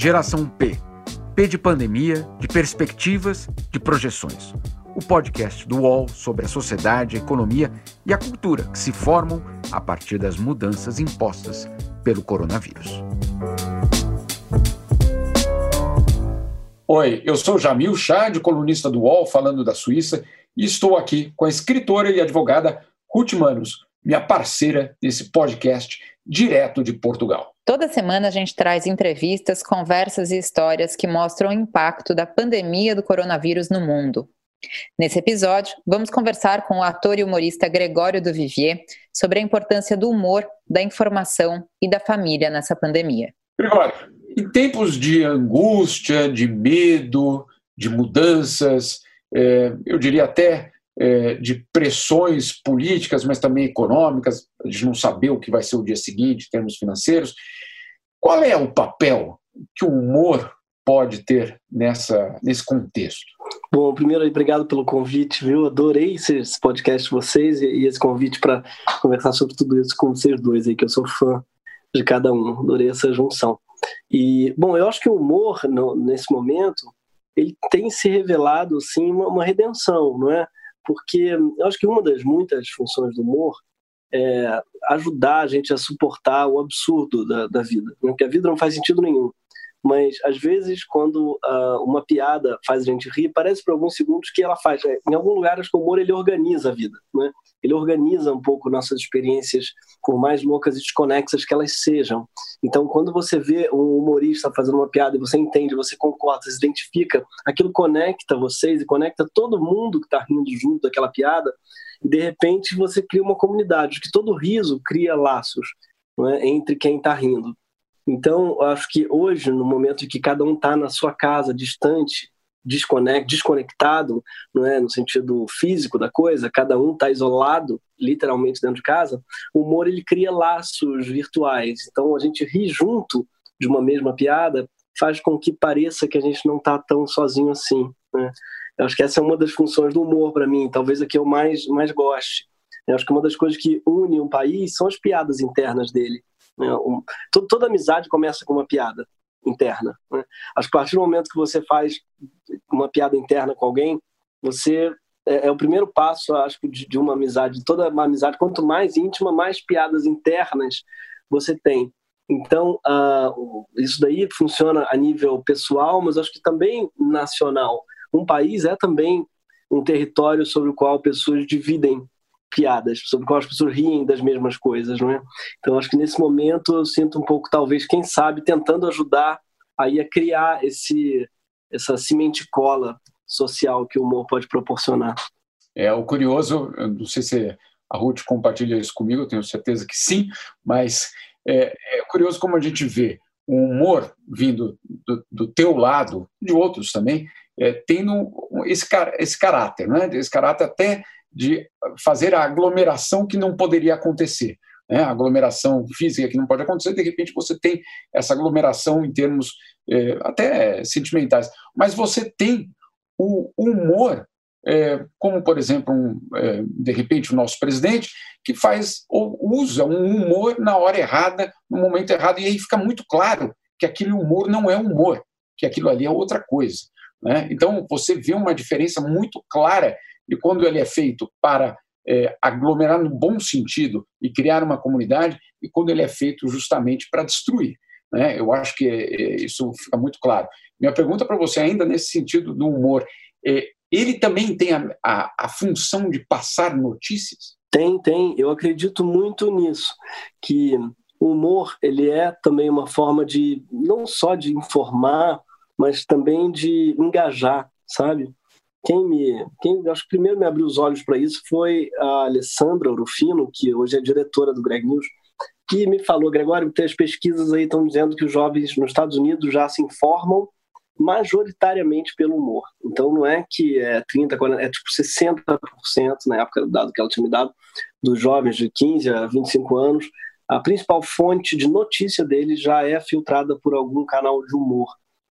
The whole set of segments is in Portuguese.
Geração P. P de pandemia, de perspectivas, de projeções. O podcast do UOL sobre a sociedade, a economia e a cultura que se formam a partir das mudanças impostas pelo coronavírus. Oi, eu sou Jamil Chad, colunista do UOL, falando da Suíça, e estou aqui com a escritora e advogada Ruth Manos, minha parceira nesse podcast direto de Portugal. Toda semana a gente traz entrevistas, conversas e histórias que mostram o impacto da pandemia do coronavírus no mundo. Nesse episódio, vamos conversar com o ator e humorista Gregório do Vivier sobre a importância do humor, da informação e da família nessa pandemia. Gregório, em tempos de angústia, de medo, de mudanças, é, eu diria até é, de pressões políticas, mas também econômicas, de não saber o que vai ser o dia seguinte em termos financeiros. Qual é o papel que o humor pode ter nessa, nesse contexto? Bom, primeiro, obrigado pelo convite, viu? Adorei esse podcast de vocês e esse convite para conversar sobre tudo isso com vocês dois aí, que eu sou fã de cada um. Adorei essa junção. E, bom, eu acho que o humor, no, nesse momento, ele tem se revelado, sim, uma, uma redenção, não é? porque eu acho que uma das muitas funções do humor é ajudar a gente a suportar o absurdo da, da vida, né? porque a vida não faz sentido nenhum. Mas às vezes, quando uh, uma piada faz a gente rir, parece por alguns segundos que ela faz. É, em algum lugar, acho que o humor ele organiza a vida, né? ele organiza um pouco nossas experiências, por mais loucas e desconexas que elas sejam. Então, quando você vê um humorista fazendo uma piada e você entende, você concorda, você se identifica, aquilo conecta vocês e conecta todo mundo que está rindo junto daquela piada, e de repente você cria uma comunidade, que todo riso cria laços é? entre quem está rindo. Então, acho que hoje, no momento em que cada um está na sua casa, distante, desconectado, não é, no sentido físico da coisa, cada um está isolado, literalmente dentro de casa, o humor ele cria laços virtuais. Então a gente ri junto de uma mesma piada faz com que pareça que a gente não está tão sozinho assim. Né? Eu acho que essa é uma das funções do humor para mim, talvez a que eu mais mais goste. Eu acho que uma das coisas que une um país são as piadas internas dele. Né? Um, toda amizade começa com uma piada interna. Né? Acho que a partir do momento que você faz uma piada interna com alguém, você é, é o primeiro passo, acho de, de uma amizade. Toda uma amizade, quanto mais íntima, mais piadas internas você tem. Então, uh, isso daí funciona a nível pessoal, mas acho que também nacional. Um país é também um território sobre o qual pessoas dividem piadas, sobre qual as pessoas riem das mesmas coisas, não é? Então acho que nesse momento eu sinto um pouco, talvez, quem sabe, tentando ajudar aí a criar esse essa semente cola social que o humor pode proporcionar. É o curioso, não sei se a Ruth compartilha isso comigo, eu tenho certeza que sim, mas é, é curioso como a gente vê o humor vindo do, do teu lado, de outros também, é, tendo esse, esse caráter, né? esse caráter até de fazer a aglomeração que não poderia acontecer. Né? A aglomeração física que não pode acontecer, de repente você tem essa aglomeração em termos é, até sentimentais. Mas você tem o humor, é, como por exemplo, um, é, de repente, o nosso presidente, que faz ou usa um humor na hora errada, no momento errado, e aí fica muito claro que aquele humor não é humor, que aquilo ali é outra coisa. Né? Então você vê uma diferença muito clara e quando ele é feito para é, aglomerar no bom sentido e criar uma comunidade, e quando ele é feito justamente para destruir. Né? Eu acho que é, isso fica muito claro. Minha pergunta para você, ainda nesse sentido do humor, é, ele também tem a, a, a função de passar notícias? Tem, tem. Eu acredito muito nisso, que o humor ele é também uma forma de não só de informar, mas também de engajar, sabe? Quem me, quem acho que primeiro me abriu os olhos para isso foi a Alessandra Rufino, que hoje é diretora do Greg News, que me falou, Gregório, as pesquisas aí estão dizendo que os jovens nos Estados Unidos já se informam majoritariamente pelo humor. Então não é que é 30, 40, é tipo 60% na época do dado que ela tinha me dado dos jovens de 15 a 25 anos, a principal fonte de notícia deles já é filtrada por algum canal de humor.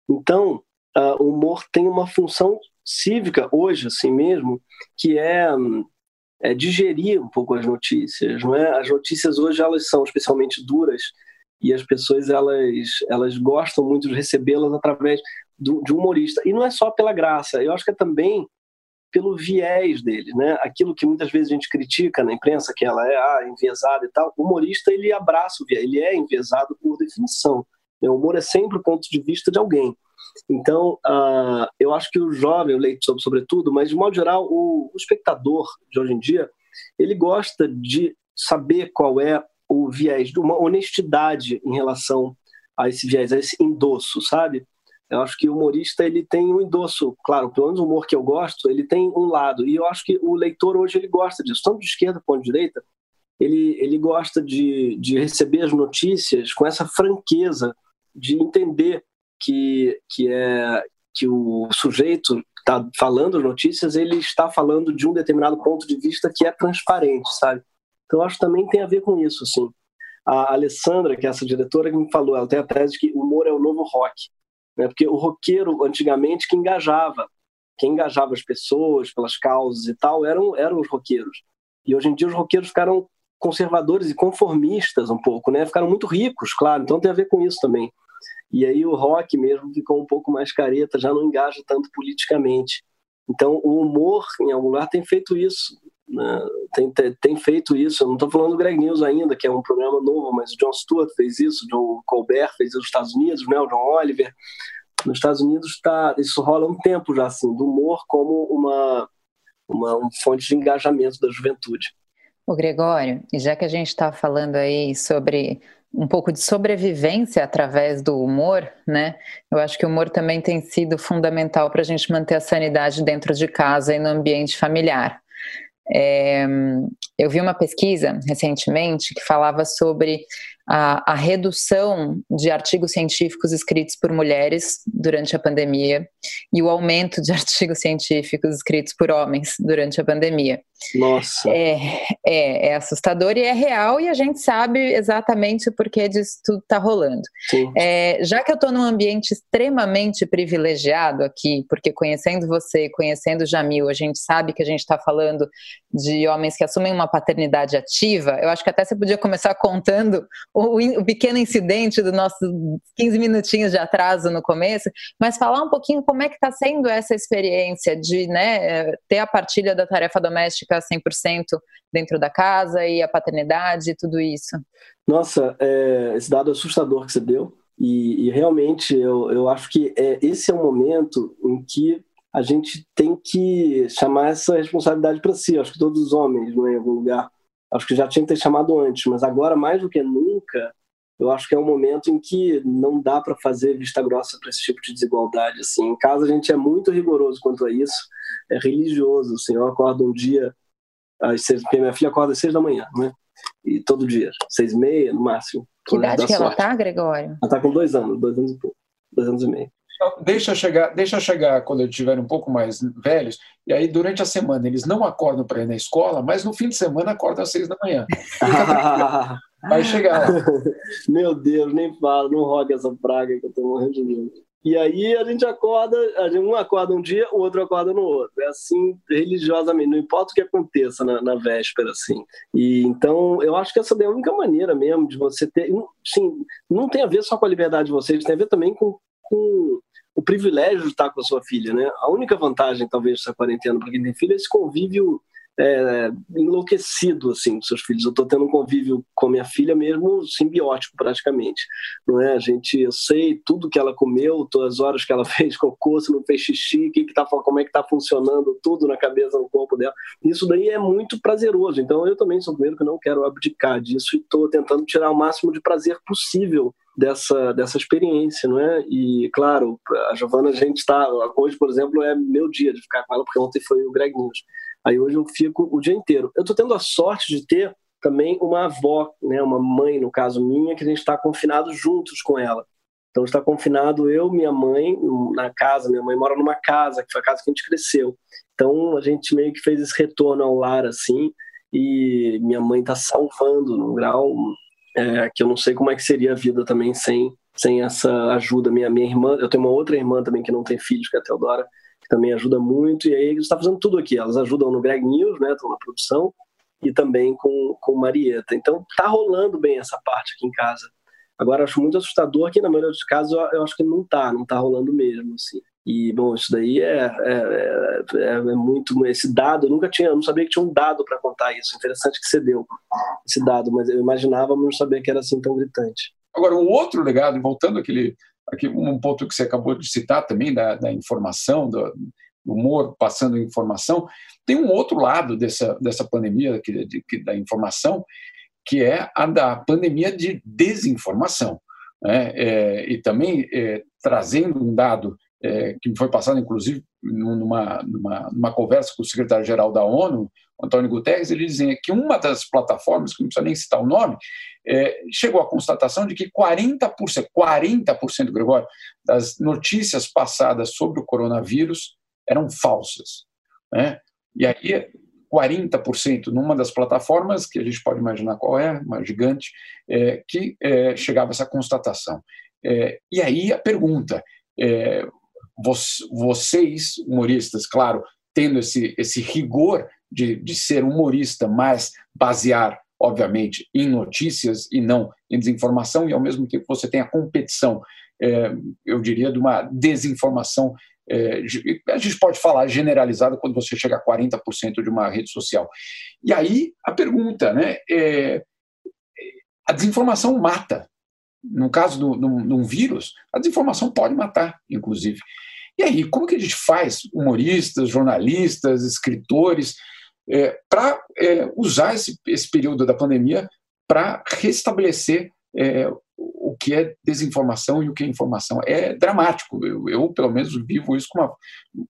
Então, uh, o humor tem uma função cívica hoje, assim mesmo, que é, é, digerir um pouco as notícias, não é? As notícias hoje elas são especialmente duras e as pessoas elas, elas gostam muito de recebê-las através do, de um humorista. E não é só pela graça, eu acho que é também pelo viés dele, né? Aquilo que muitas vezes a gente critica na imprensa, que ela é ah, enviesada e tal, o humorista ele abraça o viés, ele é enviesado por definição. O humor é sempre o ponto de vista de alguém. Então, uh, eu acho que o jovem, o leitor sobretudo, mas de modo geral, o, o espectador de hoje em dia, ele gosta de saber qual é o viés, uma honestidade em relação a esse viés, a esse endosso, sabe? Eu acho que o humorista ele tem um endosso, claro, pelo menos o humor que eu gosto, ele tem um lado. E eu acho que o leitor hoje ele gosta disso, tanto de esquerda quanto de direita. Ele, ele gosta de, de receber as notícias com essa franqueza, de entender que, que, é, que o sujeito está falando as notícias, ele está falando de um determinado ponto de vista que é transparente, sabe? Então, acho que também tem a ver com isso, assim. A Alessandra, que é essa diretora, que me falou, ela tem a tese de que o humor é o novo rock. Né? Porque o roqueiro, antigamente, que engajava, quem engajava as pessoas pelas causas e tal, eram, eram os roqueiros. E hoje em dia os roqueiros ficaram conservadores e conformistas um pouco, né? Ficaram muito ricos, claro, então tem a ver com isso também. E aí o rock mesmo ficou um pouco mais careta, já não engaja tanto politicamente. Então o humor, em algum lugar, tem feito isso. Né? Tem, tem, tem, feito isso. Eu não estou falando do Greg News ainda, que é um programa novo, mas o John Stewart fez isso, o John Colbert fez isso nos Estados Unidos, né? o John Oliver. Nos Estados Unidos tá, isso rola um tempo já, assim, do humor como uma, uma, uma fonte de engajamento da juventude. O Gregório, já que a gente está falando aí sobre um pouco de sobrevivência através do humor, né? Eu acho que o humor também tem sido fundamental para a gente manter a sanidade dentro de casa e no ambiente familiar. É, eu vi uma pesquisa recentemente que falava sobre a, a, redução de artigos científicos escritos por mulheres durante a pandemia e o aumento de artigos científicos escritos por homens durante a pandemia. Nossa! É, é, é assustador e é real e a gente sabe exatamente o porquê disso tudo está rolando. É, já que eu estou num ambiente extremamente privilegiado aqui, porque conhecendo você, conhecendo o Jamil, a gente sabe que a gente está falando de homens que assumem uma paternidade ativa, eu acho que até você podia começar contando o, o pequeno incidente do nosso 15 minutinhos de atraso no começo, mas falar um pouquinho como é que está sendo essa experiência de né, ter a partilha da tarefa doméstica 100% dentro da casa e a paternidade e tudo isso. Nossa, é, esse dado assustador que você deu, e, e realmente eu, eu acho que é, esse é o momento em que a gente tem que chamar essa responsabilidade para si. Acho que todos os homens, né, em algum lugar, Acho que já tinha que ter chamado antes, mas agora, mais do que nunca, eu acho que é um momento em que não dá para fazer vista grossa para esse tipo de desigualdade. Assim. Em casa, a gente é muito rigoroso quanto a isso, é religioso. Assim. Eu acordo um dia, às seis, porque minha filha acorda às seis da manhã, né? E todo dia, seis e meia no máximo. Que idade que ela está, Gregório? Ela está com dois anos, dois anos e pouco, dois anos e meio. Deixa chegar, deixa chegar quando eles estiverem um pouco mais velhos, e aí durante a semana eles não acordam para ir na escola, mas no fim de semana acordam às seis da manhã. Vai chegar lá. Meu Deus, nem falo, não roga essa praga que eu estou morrendo de medo. E aí a gente acorda, um acorda um dia, o outro acorda no outro. É assim, religiosamente, não importa o que aconteça na, na véspera, assim. E então, eu acho que essa é a única maneira mesmo de você ter. Sim, não tem a ver só com a liberdade de vocês, tem a ver também com, com o privilégio de estar com a sua filha, né? A única vantagem, talvez, dessa quarentena para quem tem filho é esse convívio é, enlouquecido assim com seus filhos. Eu estou tendo um convívio com minha filha mesmo simbiótico praticamente, não é? A gente, eu sei tudo que ela comeu, todas as horas que ela fez cocô, se não fez xixi, que que tá, como é que está funcionando tudo na cabeça, no corpo dela. Isso daí é muito prazeroso. Então eu também sou o primeiro que não quero abdicar disso e estou tentando tirar o máximo de prazer possível dessa, dessa experiência, não é? E, claro, a Giovana, a gente está. Hoje, por exemplo, é meu dia de ficar com ela, porque ontem foi o Greg News. Aí hoje eu fico o dia inteiro. Eu estou tendo a sorte de ter também uma avó, né, uma mãe, no caso minha, que a gente está confinado juntos com ela. Então está confinado eu, minha mãe, na casa. Minha mãe mora numa casa, que foi a casa que a gente cresceu. Então a gente meio que fez esse retorno ao lar assim. E minha mãe está salvando no grau é, que eu não sei como é que seria a vida também sem, sem essa ajuda. Minha, minha irmã, eu tenho uma outra irmã também que não tem filhos, que é a Teodora, que também ajuda muito, e aí eles estão fazendo tudo aqui. Elas ajudam no Greg News, né, estão na produção, e também com, com Marieta. Então tá rolando bem essa parte aqui em casa. Agora, acho muito assustador que, na maioria dos casos, eu, eu acho que não está, não está rolando mesmo, assim. E, bom, isso daí é, é, é, é, muito. Esse dado, eu nunca tinha, eu não sabia que tinha um dado para contar isso. Interessante que você deu esse dado, mas eu imaginava, mas não sabia que era assim tão gritante. Agora, o outro legado, voltando àquele, aqui um ponto que você acabou de citar também, da, da informação, do, humor passando informação, tem um outro lado dessa, dessa pandemia de, de, da informação, que é a da pandemia de desinformação. Né? É, e também é, trazendo um dado é, que me foi passado, inclusive, numa, numa, numa conversa com o secretário-geral da ONU, Antônio Guterres, ele dizia que uma das plataformas, que não precisa nem citar o nome, é, chegou à constatação de que 40%, 40%, Gregório, das notícias passadas sobre o coronavírus eram falsas. Né? E aí, 40% numa das plataformas, que a gente pode imaginar qual é, uma gigante, é, que é, chegava essa constatação. É, e aí a pergunta, é, vocês, humoristas, claro, tendo esse, esse rigor de, de ser humorista, mas basear, obviamente, em notícias e não em desinformação, e ao mesmo tempo você tem a competição, é, eu diria, de uma desinformação. É, a gente pode falar generalizada quando você chega a 40% de uma rede social. E aí a pergunta, né? É, a desinformação mata, no caso de um vírus, a desinformação pode matar, inclusive. E aí, como que a gente faz, humoristas, jornalistas, escritores, é, para é, usar esse, esse período da pandemia para restabelecer é, o que é desinformação e o que é informação. É dramático. Eu, eu pelo menos, vivo isso com uma,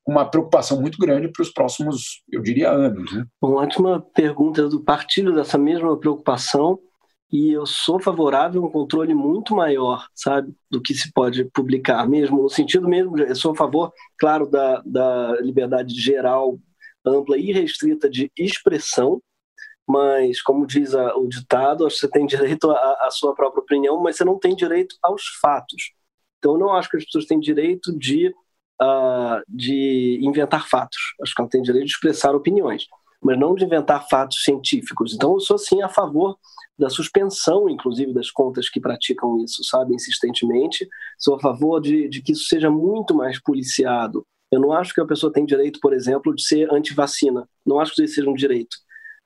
uma preocupação muito grande para os próximos, eu diria, anos. Né? Uma ótima pergunta do partido dessa mesma preocupação e eu sou favorável a um controle muito maior, sabe, do que se pode publicar mesmo, no sentido mesmo, eu sou a favor, claro, da, da liberdade geral, ampla e restrita de expressão, mas, como diz a, o ditado, você tem direito à sua própria opinião, mas você não tem direito aos fatos. Então, eu não acho que as pessoas têm direito de, uh, de inventar fatos. Acho que elas têm direito de expressar opiniões, mas não de inventar fatos científicos. Então, eu sou, sim, a favor da suspensão, inclusive, das contas que praticam isso, sabe, insistentemente. Sou a favor de, de que isso seja muito mais policiado. Eu não acho que a pessoa tem direito, por exemplo, de ser anti-vacina. Não acho que isso seja um direito.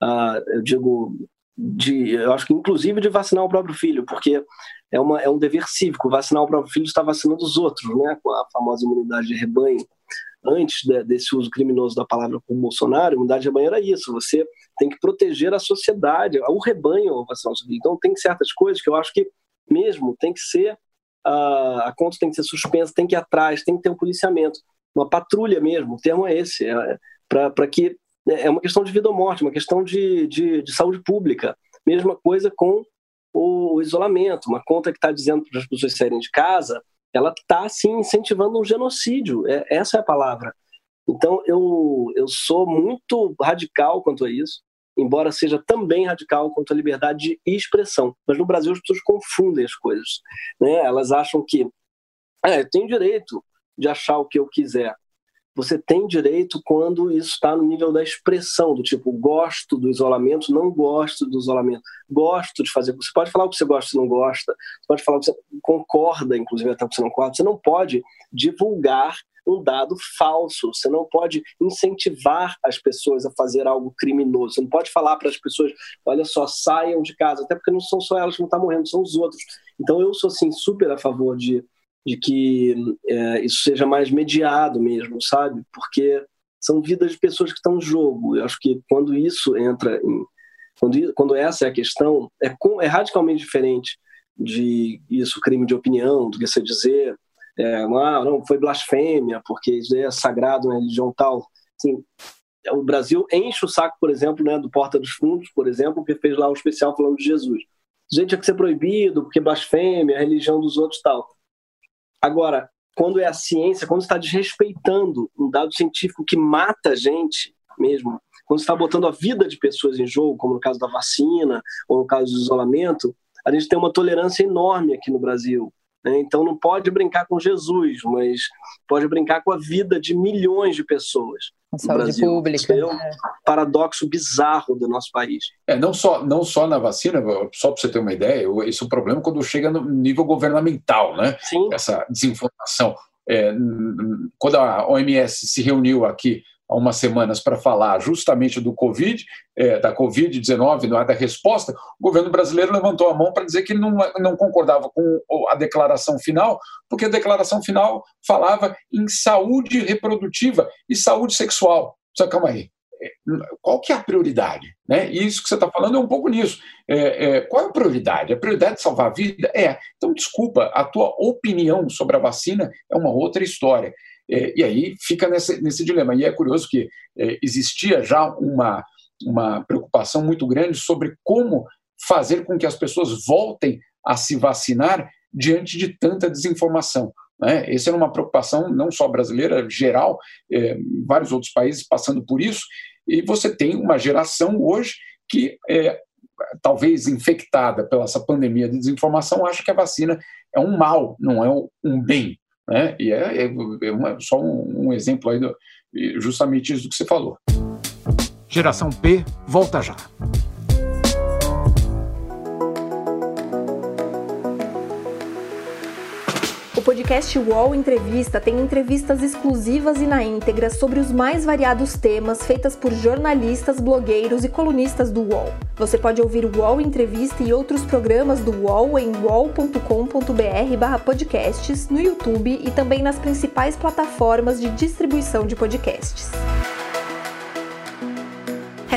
Ah, eu digo, de, eu acho que inclusive de vacinar o próprio filho, porque é, uma, é um dever cívico. Vacinar o próprio filho está vacinando os outros, né, com a famosa imunidade de rebanho antes de, desse uso criminoso da palavra por Bolsonaro, imunidade de rebanho era isso. Você tem que proteger a sociedade, o rebanho o Então, tem certas coisas que eu acho que mesmo tem que ser, uh, a conta tem que ser suspensa, tem que ir atrás, tem que ter um policiamento, uma patrulha mesmo, o termo é esse, é, para que. É, é uma questão de vida ou morte, uma questão de, de, de saúde pública. Mesma coisa com o isolamento, uma conta que está dizendo para as pessoas saírem de casa, ela está sim incentivando um genocídio. É, essa é a palavra. Então eu, eu sou muito radical quanto a isso, embora seja também radical quanto à liberdade de expressão. Mas no Brasil as pessoas confundem as coisas. Né? Elas acham que é, eu tenho direito de achar o que eu quiser você tem direito quando isso está no nível da expressão, do tipo, gosto do isolamento, não gosto do isolamento, gosto de fazer. Você pode falar o que você gosta e não gosta, você pode falar o que você concorda, inclusive até o que você não concorda, você não pode divulgar um dado falso, você não pode incentivar as pessoas a fazer algo criminoso, você não pode falar para as pessoas, olha só, saiam de casa, até porque não são só elas que vão estar morrendo, são os outros. Então eu sou, assim, super a favor de de que é, isso seja mais mediado mesmo, sabe? Porque são vidas de pessoas que estão em jogo. Eu acho que quando isso entra em. Quando, quando essa é a questão, é, é radicalmente diferente de isso, crime de opinião, do que você dizer, é, ah, não, foi blasfêmia, porque isso é sagrado na religião tal. Assim, o Brasil enche o saco, por exemplo, né, do Porta dos Fundos, por exemplo, que fez lá um especial falando de Jesus. Gente, tinha que ser proibido, porque blasfêmia, a religião dos outros tal. Agora, quando é a ciência, quando está desrespeitando um dado científico que mata a gente mesmo, quando está botando a vida de pessoas em jogo, como no caso da vacina ou no caso do isolamento, a gente tem uma tolerância enorme aqui no Brasil. Né? Então não pode brincar com Jesus, mas pode brincar com a vida de milhões de pessoas. A saúde Brasil. pública. é um né? paradoxo bizarro do nosso país. É, não só, não só na vacina, só para você ter uma ideia, esse é o problema quando chega no nível governamental, né? Sim. Essa desinformação. É, quando a OMS se reuniu aqui há umas semanas para falar justamente do Covid, é, da Covid-19, não é da resposta, o governo brasileiro levantou a mão para dizer que não, não concordava com a declaração final, porque a declaração final falava em saúde reprodutiva e saúde sexual. Só calma aí. É, qual que é a prioridade? Né? E isso que você está falando é um pouco nisso. É, é, qual é a prioridade? A prioridade de salvar a vida? É. Então, desculpa, a tua opinião sobre a vacina é uma outra história. É, e aí fica nesse, nesse dilema. E é curioso que é, existia já uma, uma preocupação muito grande sobre como fazer com que as pessoas voltem a se vacinar diante de tanta desinformação. Né? Essa era uma preocupação não só brasileira, geral, é, vários outros países passando por isso, e você tem uma geração hoje que, é, talvez infectada pela essa pandemia de desinformação, acha que a vacina é um mal, não é um bem. Né? E é, é, é uma, só um, um exemplo aí, do, justamente isso que você falou. Geração P volta já. Podcast UOL Entrevista tem entrevistas exclusivas e na íntegra sobre os mais variados temas feitas por jornalistas, blogueiros e colunistas do UOL. Você pode ouvir o UOL Entrevista e outros programas do UOL em uol.com.br/podcasts, no YouTube e também nas principais plataformas de distribuição de podcasts.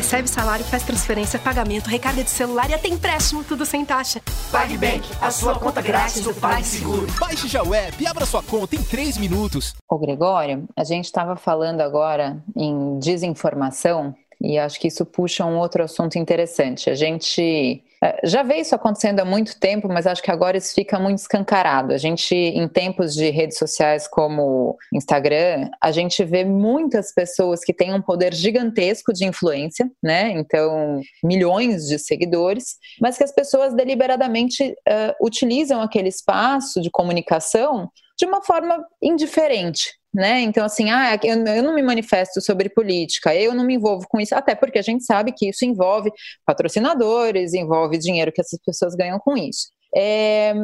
Recebe salário, faz transferência, pagamento, recarga de celular e até empréstimo, tudo sem taxa. PagBank, a sua conta grátis do PagSeguro. Baixe já o app e abra sua conta em 3 minutos. Ô Gregório, a gente estava falando agora em desinformação e acho que isso puxa um outro assunto interessante. A gente já vê isso acontecendo há muito tempo, mas acho que agora isso fica muito escancarado. A gente, em tempos de redes sociais como Instagram, a gente vê muitas pessoas que têm um poder gigantesco de influência, né? Então, milhões de seguidores, mas que as pessoas deliberadamente uh, utilizam aquele espaço de comunicação de uma forma indiferente, né? Então, assim, ah, eu, eu, não me manifesto sobre política, eu não me envolvo com isso, até porque a gente sabe que isso envolve patrocinadores, envolve dinheiro que essas pessoas ganham com isso. É,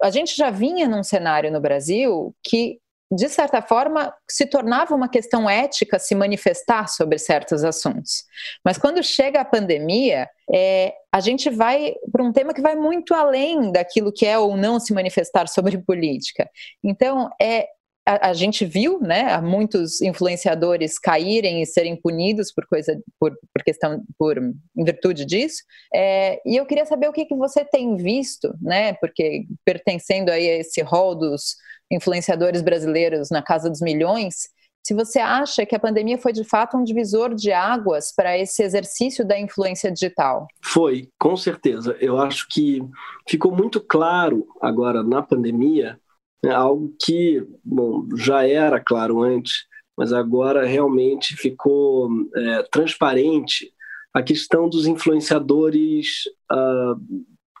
a gente já vinha num cenário no Brasil que, de certa forma, se tornava uma questão ética se manifestar sobre certos assuntos. Mas quando chega a pandemia, é, a gente vai para um tema que vai muito além daquilo que é ou não se manifestar sobre política. Então, é, a, a, gente viu, né, muitos influenciadores caírem e serem punidos por coisa, por, por questão, por em virtude disso. É, e eu queria saber o que, que você tem visto, né, porque pertencendo aí a esse rol dos influenciadores brasileiros na casa dos milhões, se você acha que a pandemia foi de fato um divisor de águas para esse exercício da influência digital. Foi, com certeza. Eu acho que ficou muito claro agora na pandemia é algo que bom, já era claro antes, mas agora realmente ficou é, transparente a questão dos influenciadores uh,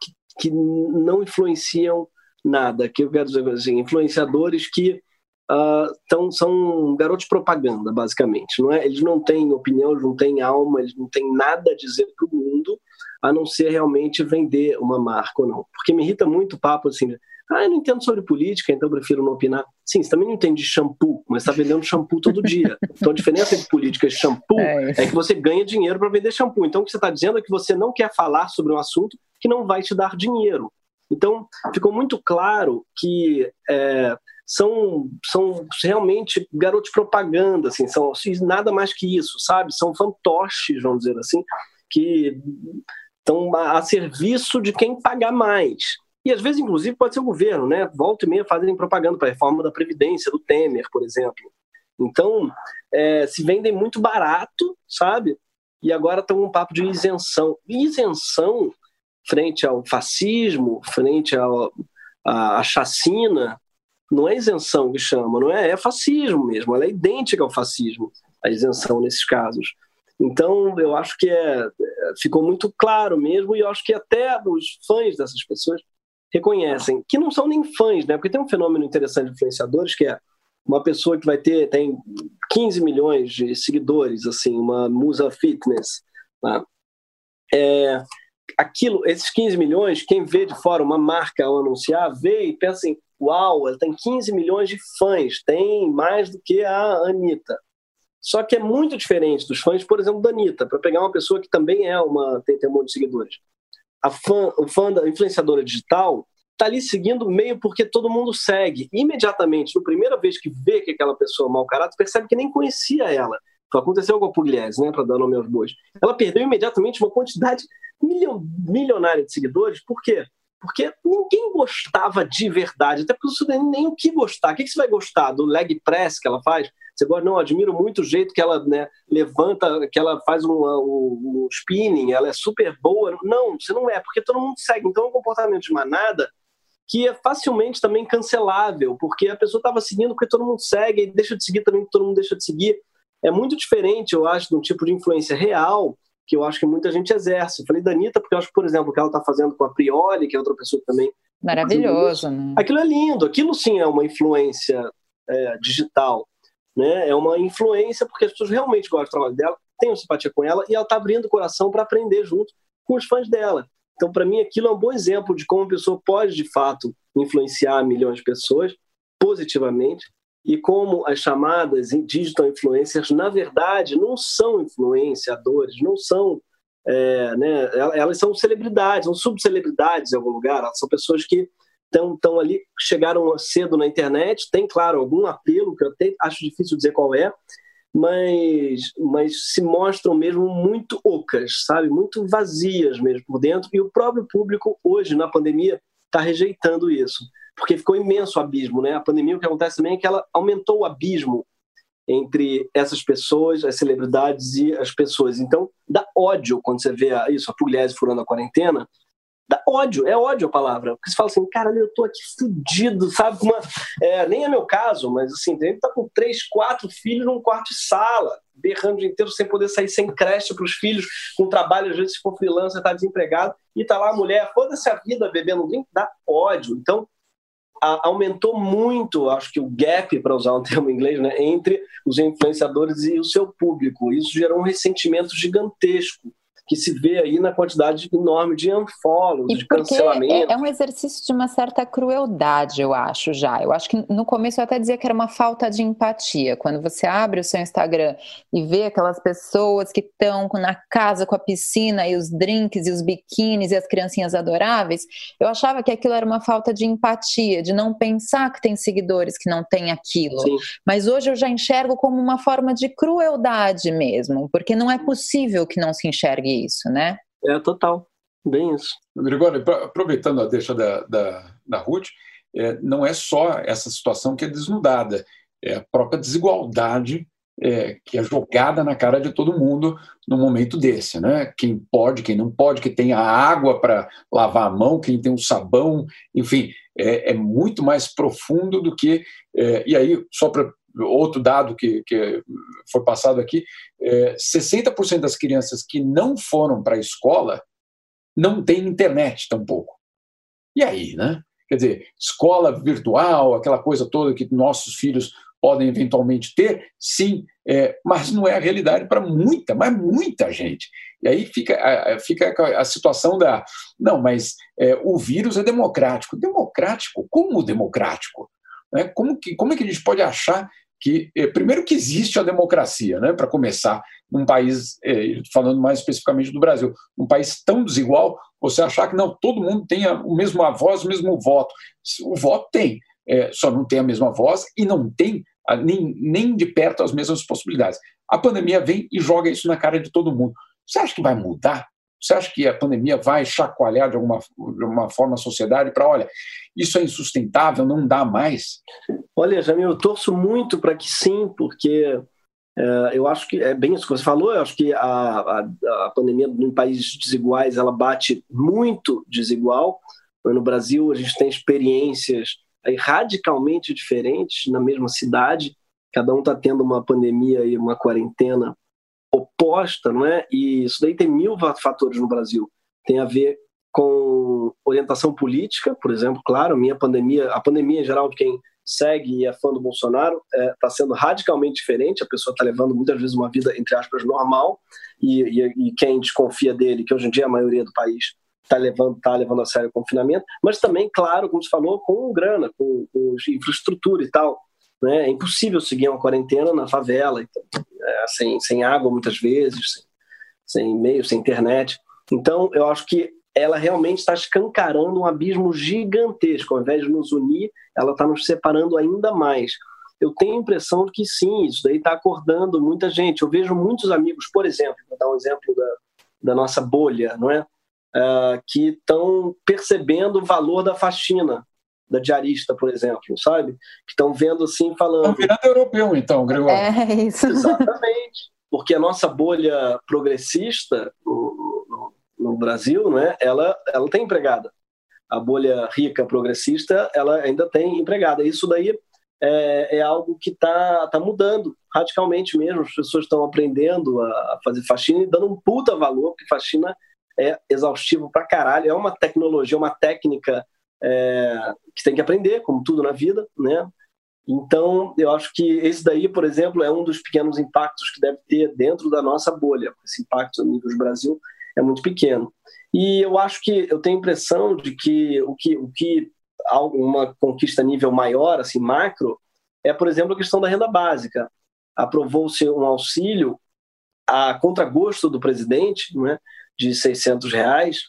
que, que, não influenciam nada. Que eu quero dizer assim, influenciadores que uh, tão, são garotos propaganda, basicamente. Não é? Eles não têm opinião, eles não têm alma, eles não têm nada a dizer para o mundo, a não ser realmente vender uma marca ou não. Porque me irrita muito o papo assim ah, eu não entendo sobre política, então eu prefiro não opinar. Sim, você também não entende de shampoo, mas está vendendo shampoo todo dia. Então a diferença entre política e shampoo é, é que você ganha dinheiro para vender shampoo. Então o que você está dizendo é que você não quer falar sobre um assunto que não vai te dar dinheiro. Então ficou muito claro que é, são, são realmente garotos de propaganda, assim, são assim, nada mais que isso, sabe? São fantoches, vamos dizer assim, que estão a serviço de quem pagar mais. E às vezes, inclusive, pode ser o governo, né? Volta e meia fazem propaganda para a reforma da Previdência, do Temer, por exemplo. Então, é, se vendem muito barato, sabe? E agora estão um papo de isenção. Isenção frente ao fascismo, frente à, à chacina, não é isenção que chama, não é, é fascismo mesmo, ela é idêntica ao fascismo, a isenção nesses casos. Então, eu acho que é, é ficou muito claro mesmo, e eu acho que até os fãs dessas pessoas reconhecem, que não são nem fãs, né? Porque tem um fenômeno interessante de influenciadores que é uma pessoa que vai ter tem 15 milhões de seguidores, assim, uma musa fitness, tá? é, aquilo, esses 15 milhões, quem vê de fora uma marca ao anunciar, vê e pensa assim, uau, ela tem 15 milhões de fãs, tem mais do que a Anitta. Só que é muito diferente dos fãs, por exemplo, da Anitta, para pegar uma pessoa que também é uma tem, tem um monte de seguidores. A fã, o fã da influenciadora digital está ali seguindo meio porque todo mundo segue. Imediatamente, na primeira vez que vê que aquela pessoa é mau caráter, percebe que nem conhecia ela. Aconteceu com a Pugliese, né, para dar nome aos bois. Ela perdeu imediatamente uma quantidade milionária de seguidores. Por quê? Porque ninguém gostava de verdade, até porque você nem o que gostar. O que você vai gostar? Do leg press que ela faz? Você gosta? Não, admiro muito o jeito que ela né, levanta, que ela faz um, um, um spinning, ela é super boa. Não, você não é, porque todo mundo segue. Então é um comportamento de manada que é facilmente também cancelável, porque a pessoa estava seguindo porque todo mundo segue, e deixa de seguir também porque todo mundo deixa de seguir. É muito diferente, eu acho, de um tipo de influência real que eu acho que muita gente exerce. Eu falei da Anitta, porque eu acho, por exemplo, o que ela está fazendo com a Prioli, que é outra pessoa que também. Maravilhoso, né? Aquilo é lindo, aquilo sim é uma influência é, digital. Né? É uma influência porque as pessoas realmente gostam do trabalho dela, têm simpatia com ela e ela está abrindo o coração para aprender junto com os fãs dela. Então, para mim, aquilo é um bom exemplo de como a pessoa pode, de fato, influenciar milhões de pessoas positivamente e como as chamadas digital influencers, na verdade, não são influenciadores, não são. É, né, elas são celebridades, são subcelebridades em algum lugar, elas são pessoas que estão ali, chegaram cedo na internet, tem, claro, algum apelo, que eu até acho difícil dizer qual é, mas, mas se mostram mesmo muito ocas, sabe? Muito vazias mesmo por dentro, e o próprio público, hoje, na pandemia, está rejeitando isso porque ficou imenso o abismo, né? A pandemia, o que acontece também é que ela aumentou o abismo entre essas pessoas, as celebridades e as pessoas. Então, dá ódio quando você vê isso, a Pugliese furando a quarentena, dá ódio, é ódio a palavra. Porque você fala assim, cara, eu tô aqui fudido, sabe? Uma, é, nem é meu caso, mas assim, tem que tá com três, quatro filhos num quarto de sala, berrando o dia inteiro sem poder sair sem creche para os filhos, com trabalho, às vezes se for freelancer, tá desempregado, e tá lá a mulher, foda-se a vida bebendo drink, dá ódio. Então, a, aumentou muito, acho que o gap, para usar um termo em inglês, né, entre os influenciadores e o seu público. Isso gerou um ressentimento gigantesco que se vê aí na quantidade enorme de unfollows, e de cancelamento. É, é um exercício de uma certa crueldade, eu acho já. Eu acho que no começo eu até dizia que era uma falta de empatia. Quando você abre o seu Instagram e vê aquelas pessoas que estão na casa com a piscina e os drinks e os biquínis e as criancinhas adoráveis, eu achava que aquilo era uma falta de empatia, de não pensar que tem seguidores que não têm aquilo. Sim. Mas hoje eu já enxergo como uma forma de crueldade mesmo, porque não é possível que não se enxergue isso, né? É, total. Bem isso. Gregório, aproveitando a deixa da, da, da Ruth, é, não é só essa situação que é desnudada, é a própria desigualdade é, que é jogada na cara de todo mundo no momento desse, né? Quem pode, quem não pode, quem tem a água para lavar a mão, quem tem o sabão, enfim, é, é muito mais profundo do que. É, e aí, só para outro dado que, que foi passado aqui, é, 60% das crianças que não foram para a escola não têm internet tampouco. E aí, né? Quer dizer, escola virtual, aquela coisa toda que nossos filhos podem eventualmente ter, sim, é, mas não é a realidade para muita, mas muita gente. E aí fica, fica a situação da. Não, mas é, o vírus é democrático. Democrático? Como democrático? Né? Como, que, como é que a gente pode achar que, eh, primeiro, que existe a democracia, né, para começar, num país, eh, falando mais especificamente do Brasil, um país tão desigual, você achar que não, todo mundo tem a, o mesmo a voz, o mesmo voto. O voto tem, é, só não tem a mesma voz e não tem a, nem, nem de perto as mesmas possibilidades. A pandemia vem e joga isso na cara de todo mundo. Você acha que vai mudar? Você acha que a pandemia vai chacoalhar de alguma, de alguma forma a sociedade para, olha, isso é insustentável, não dá mais? Olha, Jamil, eu torço muito para que sim, porque é, eu acho que é bem isso que você falou. Eu acho que a, a, a pandemia em países desiguais ela bate muito desigual. No Brasil, a gente tem experiências aí, radicalmente diferentes na mesma cidade. Cada um está tendo uma pandemia e uma quarentena oposta, não é? E isso daí tem mil fatores no Brasil. Tem a ver com orientação política, por exemplo, claro, minha pandemia, a pandemia em geral de quem segue e é fã do Bolsonaro está é, tá sendo radicalmente diferente. A pessoa está levando muitas vezes uma vida entre aspas normal e, e, e, quem desconfia dele, que hoje em dia é a maioria do país está levando tá levando a sério o confinamento, mas também, claro, como você falou, com grana, com, com infraestrutura e tal. Né? É impossível seguir uma quarentena na favela, então, é, sem, sem água muitas vezes, sem, sem e-mail, sem internet. Então, eu acho que ela realmente está escancarando um abismo gigantesco. Ao invés de nos unir, ela está nos separando ainda mais. Eu tenho a impressão de que sim, isso daí está acordando muita gente. Eu vejo muitos amigos, por exemplo, vou dar um exemplo da, da nossa bolha, não é? Uh, que estão percebendo o valor da faxina, da diarista, por exemplo, sabe? Que estão vendo assim, falando. Estão virando europeu, então, Gregório. É, isso. Exatamente. Porque a nossa bolha progressista, no Brasil, né, ela, ela tem empregada. A bolha rica progressista, ela ainda tem empregada. Isso daí é, é algo que está tá mudando radicalmente mesmo. As pessoas estão aprendendo a, fazer faxina e dando um puta valor, porque faxina é exaustivo pra caralho. É uma tecnologia, uma técnica é, que tem que aprender, como tudo na vida, né? Então, eu acho que esse daí, por exemplo, é um dos pequenos impactos que deve ter dentro da nossa bolha. Esse impacto no nível do Brasil é muito pequeno. E eu acho que eu tenho a impressão de que o que, o que uma conquista nível maior, assim, macro, é, por exemplo, a questão da renda básica. Aprovou-se um auxílio a contragosto do presidente, né, de 600 reais,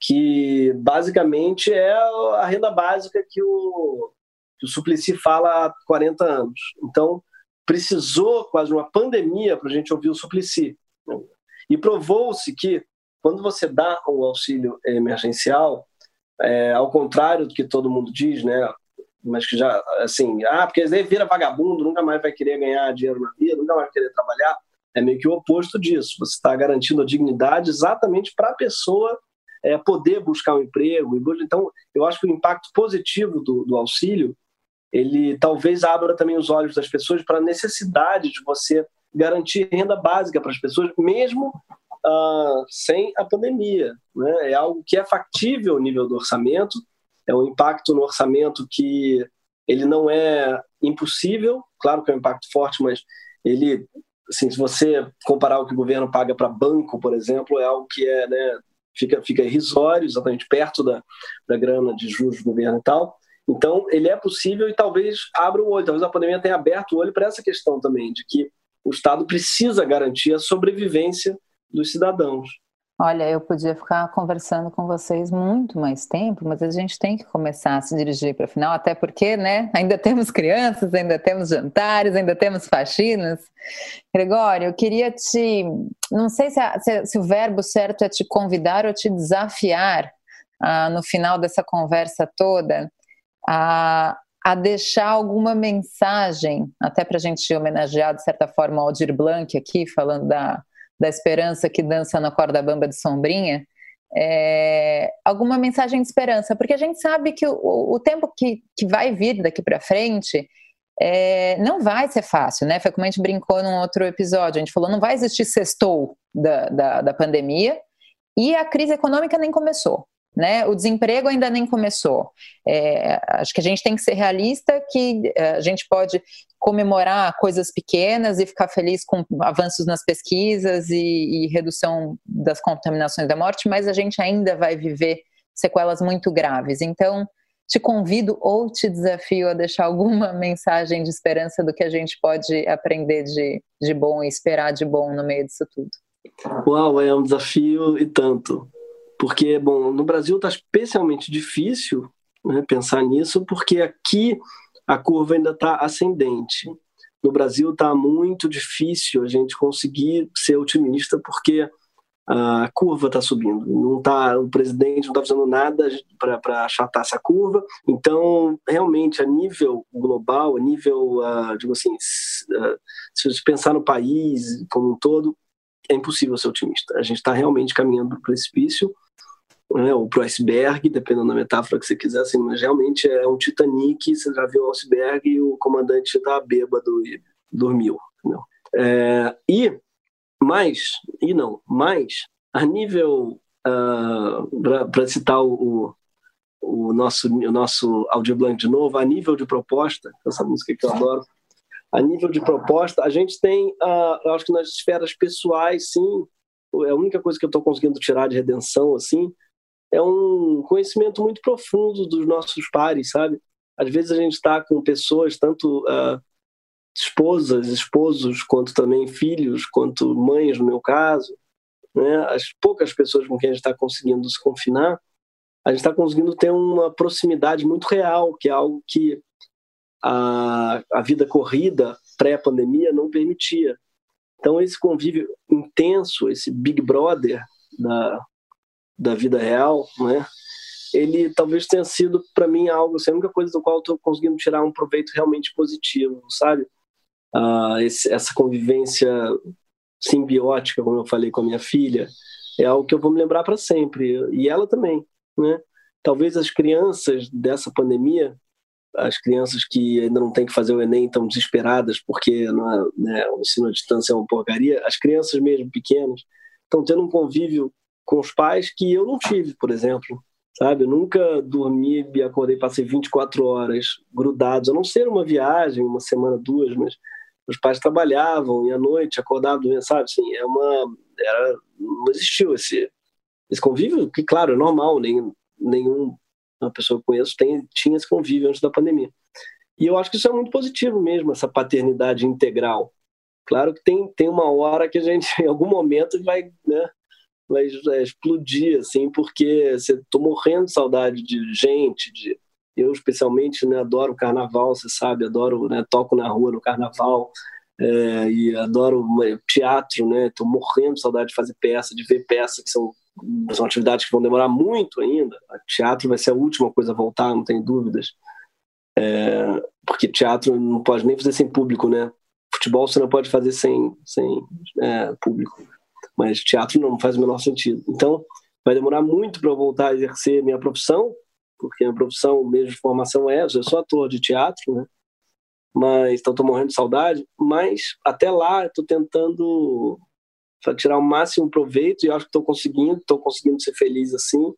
que basicamente é a renda básica que o, que o Suplicy fala há 40 anos. Então, precisou quase uma pandemia para a gente ouvir o Suplicy. E provou-se que quando você dá o auxílio emergencial, é, ao contrário do que todo mundo diz, né? Mas que já, assim, ah, porque ele vira vagabundo, nunca mais vai querer ganhar dinheiro na vida, nunca mais vai querer trabalhar. É meio que o oposto disso. Você está garantindo a dignidade exatamente para a pessoa é, poder buscar um emprego. Então, eu acho que o impacto positivo do, do auxílio ele talvez abra também os olhos das pessoas para a necessidade de você garantir renda básica para as pessoas, mesmo uh, sem a pandemia. Né? É algo que é factível no nível do orçamento, é um impacto no orçamento que ele não é impossível, claro que é um impacto forte, mas ele, assim, se você comparar o que o governo paga para banco, por exemplo, é algo que é, né, fica, fica irrisório, exatamente perto da, da grana de juros do governo e tal. Então, ele é possível e talvez abra o olho, talvez a pandemia tenha aberto o olho para essa questão também, de que o Estado precisa garantir a sobrevivência dos cidadãos. Olha, eu podia ficar conversando com vocês muito mais tempo, mas a gente tem que começar a se dirigir para o final, até porque, né, ainda temos crianças, ainda temos jantares, ainda temos faxinas. Gregório, eu queria te. Não sei se, a, se, se o verbo certo é te convidar ou te desafiar ah, no final dessa conversa toda a, a deixar alguma mensagem, até para a gente homenagear, de certa forma, o Aldir Blanc aqui, falando da da esperança que dança na corda bamba de sombrinha, é, alguma mensagem de esperança, porque a gente sabe que o, o tempo que, que vai vir daqui para frente é, não vai ser fácil, né? Foi como a gente brincou num outro episódio, a gente falou, não vai existir sextou da, da, da pandemia e a crise econômica nem começou. Né? O desemprego ainda nem começou. É, acho que a gente tem que ser realista que é, a gente pode comemorar coisas pequenas e ficar feliz com avanços nas pesquisas e, e redução das contaminações da morte, mas a gente ainda vai viver sequelas muito graves. Então, te convido ou te desafio a deixar alguma mensagem de esperança do que a gente pode aprender de, de bom e esperar de bom no meio disso tudo. Uau, é um desafio e tanto porque, bom, no Brasil está especialmente difícil né, pensar nisso, porque aqui a curva ainda está ascendente. No Brasil está muito difícil a gente conseguir ser otimista, porque a curva está subindo. Não tá, o presidente não está fazendo nada para achatar essa curva. Então, realmente, a nível global, a nível, uh, digo assim, uh, se você pensar no país como um todo, é impossível ser otimista. A gente está realmente caminhando para o precipício né, ou para o iceberg, dependendo da metáfora que você quiser, assim, mas realmente é um Titanic, você já viu o iceberg e o comandante está bêbado e dormiu. É, e mais, e não, mais, a nível uh, para citar o, o, nosso, o nosso Audioblanc de novo, a nível de proposta, essa música que eu adoro, a nível de proposta, a gente tem, uh, acho que nas esferas pessoais, sim, é a única coisa que eu estou conseguindo tirar de redenção, assim, é um conhecimento muito profundo dos nossos pares, sabe? Às vezes a gente está com pessoas, tanto uh, esposas, esposos, quanto também filhos, quanto mães, no meu caso, né? as poucas pessoas com quem a gente está conseguindo se confinar, a gente está conseguindo ter uma proximidade muito real, que é algo que a, a vida corrida pré-pandemia não permitia. Então, esse convívio intenso, esse Big Brother da, da vida real, né? ele talvez tenha sido, para mim, algo, assim, a única coisa do qual estou conseguindo tirar um proveito realmente positivo, sabe? Ah, esse, essa convivência simbiótica, como eu falei com a minha filha, é algo que eu vou me lembrar para sempre. E ela também, né? Talvez as crianças dessa pandemia, as crianças que ainda não têm que fazer o Enem estão desesperadas porque é, né, o ensino à distância é uma porcaria, as crianças mesmo pequenas estão tendo um convívio com os pais que eu não tive, por exemplo. Sabe, eu nunca dormi e acordei, passei 24 horas grudados, a não ser uma viagem, uma semana, duas, mas os pais trabalhavam e à noite acordavam, sabe? Assim, é uma, era, não existiu esse, esse convívio, que, claro, é normal, nem, nenhum uma pessoa que conheço tem, tinha esse convívio antes da pandemia. E eu acho que isso é muito positivo mesmo, essa paternidade integral. Claro que tem, tem uma hora que a gente, em algum momento, vai, né, vai explodir, assim, porque você tô morrendo de saudade de gente, de eu especialmente né, adoro carnaval, você sabe, adoro, né, toco na rua no carnaval é, e adoro teatro, né? Tô morrendo de saudade de fazer peça, de ver peça que são são atividades que vão demorar muito ainda. O teatro vai ser a última coisa a voltar, não tem dúvidas. É, porque teatro não pode nem fazer sem público, né? Futebol você não pode fazer sem, sem é, público, mas teatro não faz o menor sentido. Então, vai demorar muito para eu voltar a exercer minha profissão, porque a profissão mesmo de formação é, eu sou ator de teatro, né? Mas então estou morrendo de saudade, mas até lá estou tentando tirar o máximo proveito e acho que estou conseguindo, estou conseguindo ser feliz assim,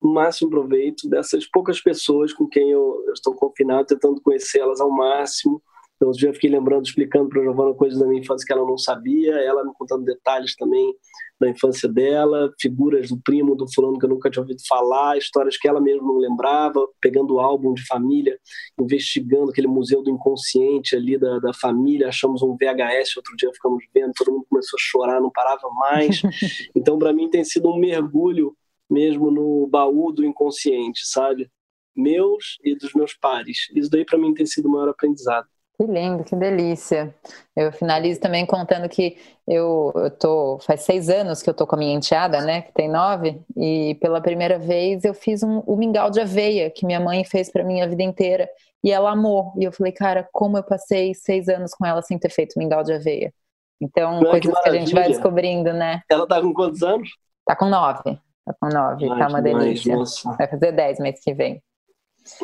o máximo proveito dessas poucas pessoas com quem eu, eu estou confinado, tentando conhecê-las ao máximo, então, outro dia eu fiquei lembrando, explicando para a Giovana coisas da minha infância que ela não sabia, ela me contando detalhes também da infância dela, figuras do primo, do fulano que eu nunca tinha ouvido falar, histórias que ela mesma não lembrava, pegando o álbum de família, investigando aquele museu do inconsciente ali da, da família, achamos um VHS, outro dia ficamos vendo, todo mundo começou a chorar, não parava mais. Então, para mim, tem sido um mergulho mesmo no baú do inconsciente, sabe? Meus e dos meus pares. Isso daí, para mim, tem sido o maior aprendizado. Que lindo, que delícia. Eu finalizo também contando que eu, eu tô faz seis anos que eu tô com a minha enteada, né, que tem nove, e pela primeira vez eu fiz um, um mingau de aveia que minha mãe fez para mim a vida inteira e ela amou. E eu falei, cara, como eu passei seis anos com ela sem ter feito mingau de aveia. Então, coisas que, que, a gente vai descobrindo, né? Ela tá com quantos anos? Tá com nove. Tá com nove, Ai, tá uma delícia. vai fazer dez mês que vem.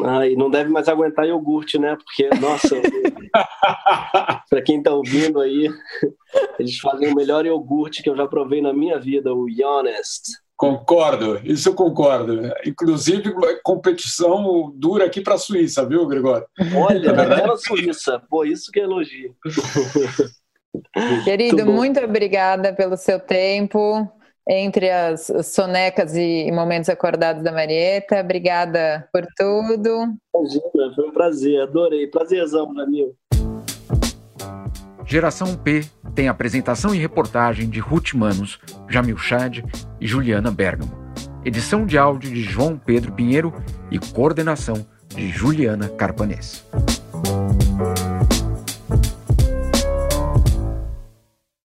Ah, e não deve mais aguentar iogurte, né? Porque, nossa, para quem está ouvindo aí, eles fazem o melhor iogurte que eu já provei na minha vida, o Honest. Concordo, isso eu concordo. Inclusive, competição dura aqui para a Suíça, viu, Gregório? Olha, bela Suíça. Pô, isso que é elogio. Querido, muito, muito obrigada pelo seu tempo entre as sonecas e momentos acordados da Marieta. Obrigada por tudo. Imagina, foi um prazer, adorei. Prazerzão, Danilo. Geração P tem apresentação e reportagem de Ruth Manos, Jamil Chad e Juliana Bergamo. Edição de áudio de João Pedro Pinheiro e coordenação de Juliana Carpanês.